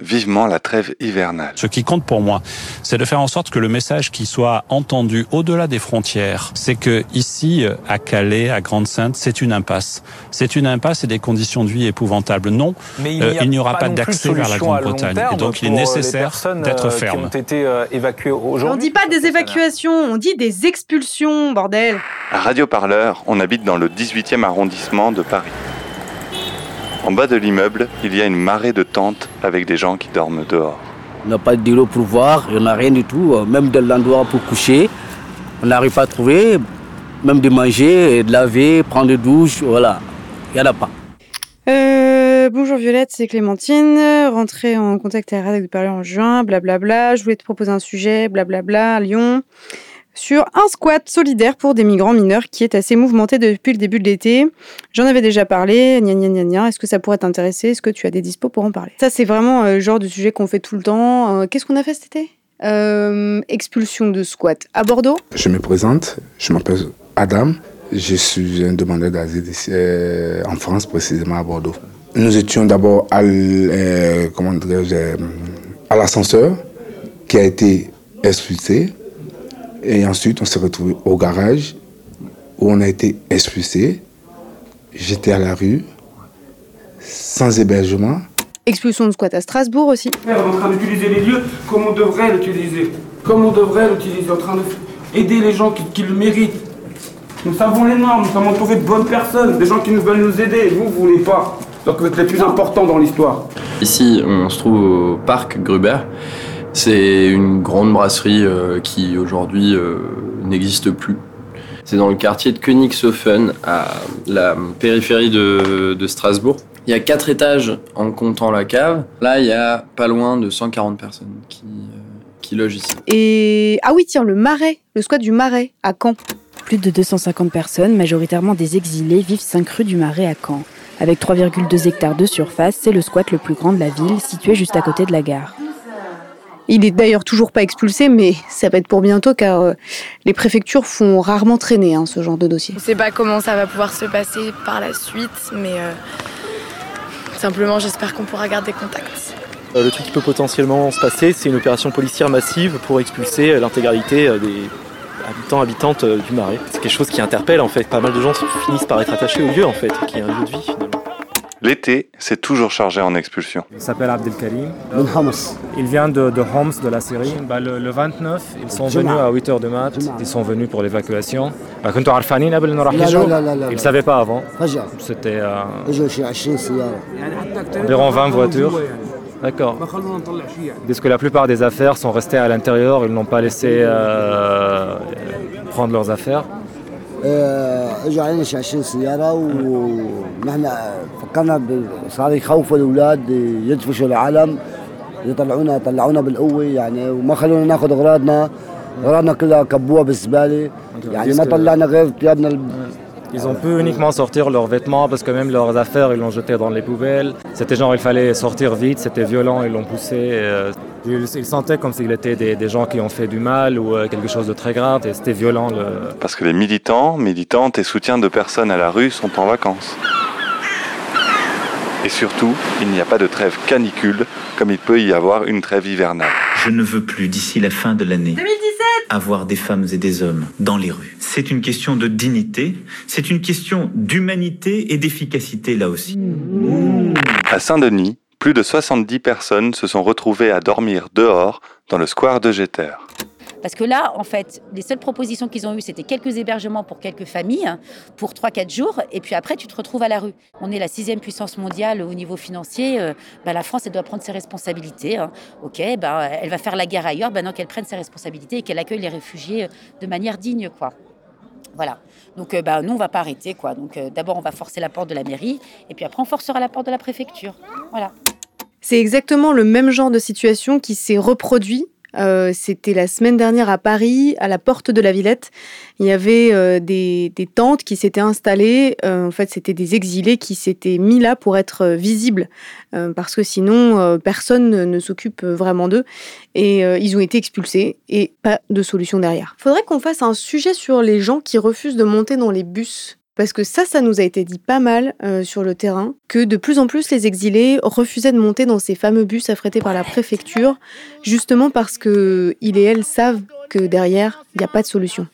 vivement la trêve hivernale. Ce qui compte pour moi, c'est de faire en sorte que le message qui soit entendu au-delà des frontières, c'est que ici, à Calais, à Grande-Sainte, c'est une impasse. C'est une impasse et des conditions de vie épouvantables. Non, Mais euh, il n'y aura pas d'accès vers la Grande-Bretagne. Et donc, il est euh, nécessaire d'être euh, Qui ferme. ont été euh, évacuées aujourd'hui. On dit pas des évacuations, on dit des expulsions, bordel. À Radio Parleur, on habite dans le 18e arrondissement de Paris. En bas de l'immeuble, il y a une marée de tentes avec des gens qui dorment dehors. On n'a pas de îlot pour voir, on n'a rien du tout, euh, même de l'endroit pour coucher. On n'arrive pas à trouver, même de manger, de laver, prendre des douches, voilà. Il n'y en a pas. Euh, bonjour Violette, c'est Clémentine. Rentrée en contact avec Radio Parleur en juin, blablabla. Je voulais te proposer un sujet, blablabla, à Lyon, sur un squat solidaire pour des migrants mineurs qui est assez mouvementé depuis le début de l'été. J'en avais déjà parlé, gna gna gna gna. Est-ce que ça pourrait t'intéresser? Est-ce que tu as des dispos pour en parler? Ça, c'est vraiment euh, le genre de sujet qu'on fait tout le temps. Euh, Qu'est-ce qu'on a fait cet été? Euh, Expulsion de squat à Bordeaux. Je me présente, je m'appelle Adam, je suis un demandeur d'asile en France, précisément à Bordeaux. Nous étions d'abord à l'ascenseur qui a été expulsé et ensuite on s'est retrouvé au garage où on a été expulsé. J'étais à la rue, sans hébergement. Expulsion de squat à Strasbourg aussi. On est en train d'utiliser les lieux comme on devrait l'utiliser. Comme on devrait l'utiliser, en train d'aider les gens qui, qui le méritent. Nous savons les normes, nous sommes entourés de bonnes personnes, des gens qui nous veulent nous aider, et vous, vous voulez pas. Donc vous êtes les plus importants dans l'histoire. Ici, on se trouve au parc Gruber. C'est une grande brasserie euh, qui aujourd'hui euh, n'existe plus. C'est dans le quartier de Königshofen, à la périphérie de, de Strasbourg. Il y a quatre étages en comptant la cave. Là, il y a pas loin de 140 personnes qui, euh, qui logent ici. Et ah oui, tiens, le Marais, le squat du Marais à Caen. Plus de 250 personnes, majoritairement des exilés, vivent 5 rues du Marais à Caen. Avec 3,2 hectares de surface, c'est le squat le plus grand de la ville, situé juste à côté de la gare. Il est d'ailleurs toujours pas expulsé, mais ça va être pour bientôt car euh, les préfectures font rarement traîner hein, ce genre de dossier. On ne sait pas comment ça va pouvoir se passer par la suite, mais euh, simplement j'espère qu'on pourra garder contact. Euh, Le truc qui peut potentiellement se passer, c'est une opération policière massive pour expulser l'intégralité des habitants habitantes du Marais. C'est quelque chose qui interpelle en fait. Pas mal de gens finissent par être attachés au lieu en fait, qui est un lieu de vie finalement. L'été, c'est toujours chargé en expulsion. Il s'appelle Abdelkarim. Il vient de, Homs, de la Syrie. Bah, le, 29, ils sont venus à 8h du mat. Ils sont venus pour l'évacuation. Bah, ils ne savaient pas avant. C'était euh, environ 20 voitures. D'accord. Parce que la plupart des affaires sont restées à l'intérieur, ils n'ont pas laissé euh, prendre leurs affaires. آه، اجوا علينا شي 20 سيارة ونحن فكرنا صار يخوفوا الاولاد يدفشوا العالم يطلعونا يطلعونا بالقوة يعني وما خلونا ناخذ اغراضنا اغراضنا كلها كبوها بالزبالة يعني ما طلعنا غير ثيابنا Ils ont pu uniquement sortir leurs vêtements parce que même leurs affaires, ils l'ont jeté dans les poubelles. C'était genre, il fallait sortir vite, c'était violent, ils l'ont poussé. Ils, ils sentaient comme s'il était des, des gens qui ont fait du mal ou euh, quelque chose de très grave et c'était violent. Le... Parce que les militants, militantes et soutiens de personnes à la rue sont en vacances. Et surtout, il n'y a pas de trêve canicule comme il peut y avoir une trêve hivernale. Je ne veux plus, d'ici la fin de l'année, avoir des femmes et des hommes dans les rues. C'est une question de dignité, c'est une question d'humanité et d'efficacité là aussi. À Saint-Denis, plus de 70 personnes se sont retrouvées à dormir dehors dans le square de Jeter. Parce que là, en fait, les seules propositions qu'ils ont eues, c'était quelques hébergements pour quelques familles, pour 3-4 jours, et puis après, tu te retrouves à la rue. On est la sixième puissance mondiale au niveau financier. euh, bah, la France, elle doit prendre ses responsabilités. hein. Ok, bah, elle va faire la guerre ailleurs, bah, non, qu'elle prenne ses responsabilités et qu'elle accueille les réfugiés euh, de manière digne, quoi. Voilà. Donc, euh, bah, nous, on va pas arrêter, quoi. Donc, euh, d'abord, on va forcer la porte de la mairie, et puis après, on forcera la porte de la préfecture. Voilà. C'est exactement le même genre de situation qui s'est reproduit euh, c'était la semaine dernière à Paris, à la porte de la Villette. Il y avait euh, des, tentes qui s'étaient installées. Euh, en fait, c'était des exilés qui s'étaient mis là pour être visibles, parce que sinon, personne ne s'occupe vraiment d'eux. Et ils ont été expulsés et pas de solution derrière. Faudrait qu'on fasse un sujet sur les gens qui refusent de monter dans les bus parce que ça, ça nous a été dit pas mal euh, sur le terrain, que de plus en plus les exilés refusaient de monter dans ces fameux bus affrétés par la préfecture, justement parce que ils et elles savent que derrière, il n'y a pas de solution.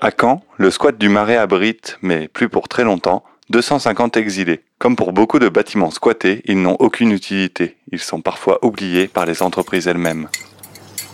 À Caen, le squat du Marais abrite, mais plus pour très longtemps, 250 exilés. Comme pour beaucoup de bâtiments squattés, ils n'ont aucune utilité. Ils sont parfois oubliés par les entreprises elles-mêmes.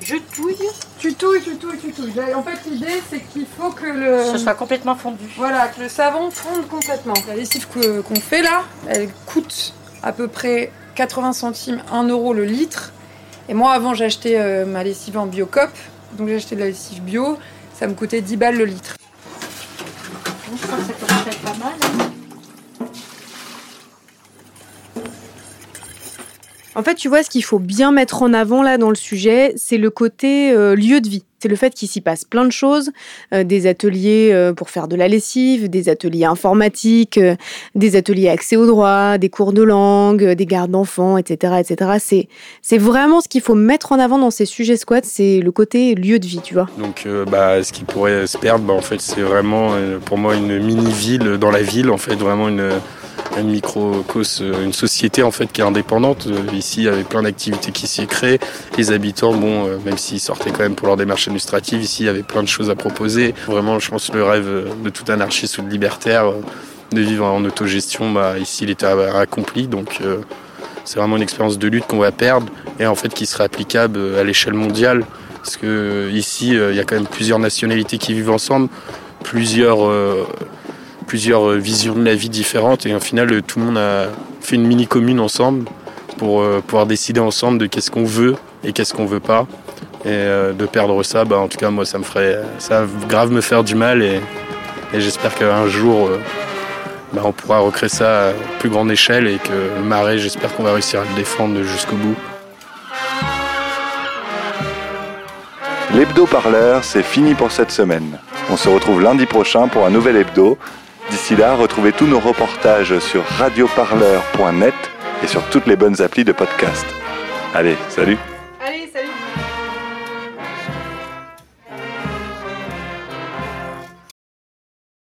Je touille Tu touilles, tu touilles, tu touilles. En fait, l'idée, c'est qu'il faut que le... Ce soit complètement fondu. Voilà, que le savon fonde complètement. La lessive qu'on fait là, elle coûte à peu près 80 centimes, 1 euro le litre. Et moi, avant, j'achetais euh, ma lessive en biocop. Donc, j'ai acheté de la lessive bio. Ça me coûtait 10 balles le litre. Je crois que ça commence à être pas mal. Hein. En fait, tu vois, ce qu'il faut bien mettre en avant là dans le sujet, c'est le côté euh, lieu de vie. C'est le fait qu'il s'y passe plein de choses, euh, des ateliers euh, pour faire de la lessive, des ateliers informatiques, des ateliers accès au droit, des cours de langue, des gardes d'enfants, etc., etc. C'est vraiment ce qu'il faut mettre en avant dans ces sujets squats, c'est le côté lieu de vie, tu vois. Donc, bah, ce qui pourrait se perdre, bah, en fait, c'est vraiment pour moi une mini ville dans la ville, en fait, vraiment une une microcos, euh, une société en fait qui est indépendante. Euh, ici, il y avait plein d'activités qui s'y créent. Les habitants, bon, euh, même s'ils sortaient quand même pour leur démarche administrative, ici, il y avait plein de choses à proposer. Vraiment, je pense le rêve de tout anarchiste ou de libertaire de vivre en autogestion, bah, ici, il était accompli. Donc, c'est vraiment une expérience de lutte qu'on va perdre et en fait qui serait applicable à l'échelle mondiale. Parce que ici, il y a quand même plusieurs nationalités qui vivent ensemble, plusieurs plusieurs euh, visions de la vie différentes et au final euh, tout le monde a fait une mini commune ensemble pour euh, pouvoir décider ensemble de qu'est-ce qu'on veut et qu'est-ce qu'on veut pas et de perdre ça bah, en tout cas moi ça me ferait ça grave me faire du mal et, j'espère qu'un jour bah, on pourra recréer ça à plus grande échelle et que le marais j'espère qu'on va réussir à le défendre jusqu'au bout. L'hebdo parleur, c'est fini pour cette semaine. On se retrouve lundi prochain pour un nouvel hebdo D'ici là, retrouvez tous nos reportages sur radioparleur.net et sur toutes les bonnes applis de podcast. Allez, salut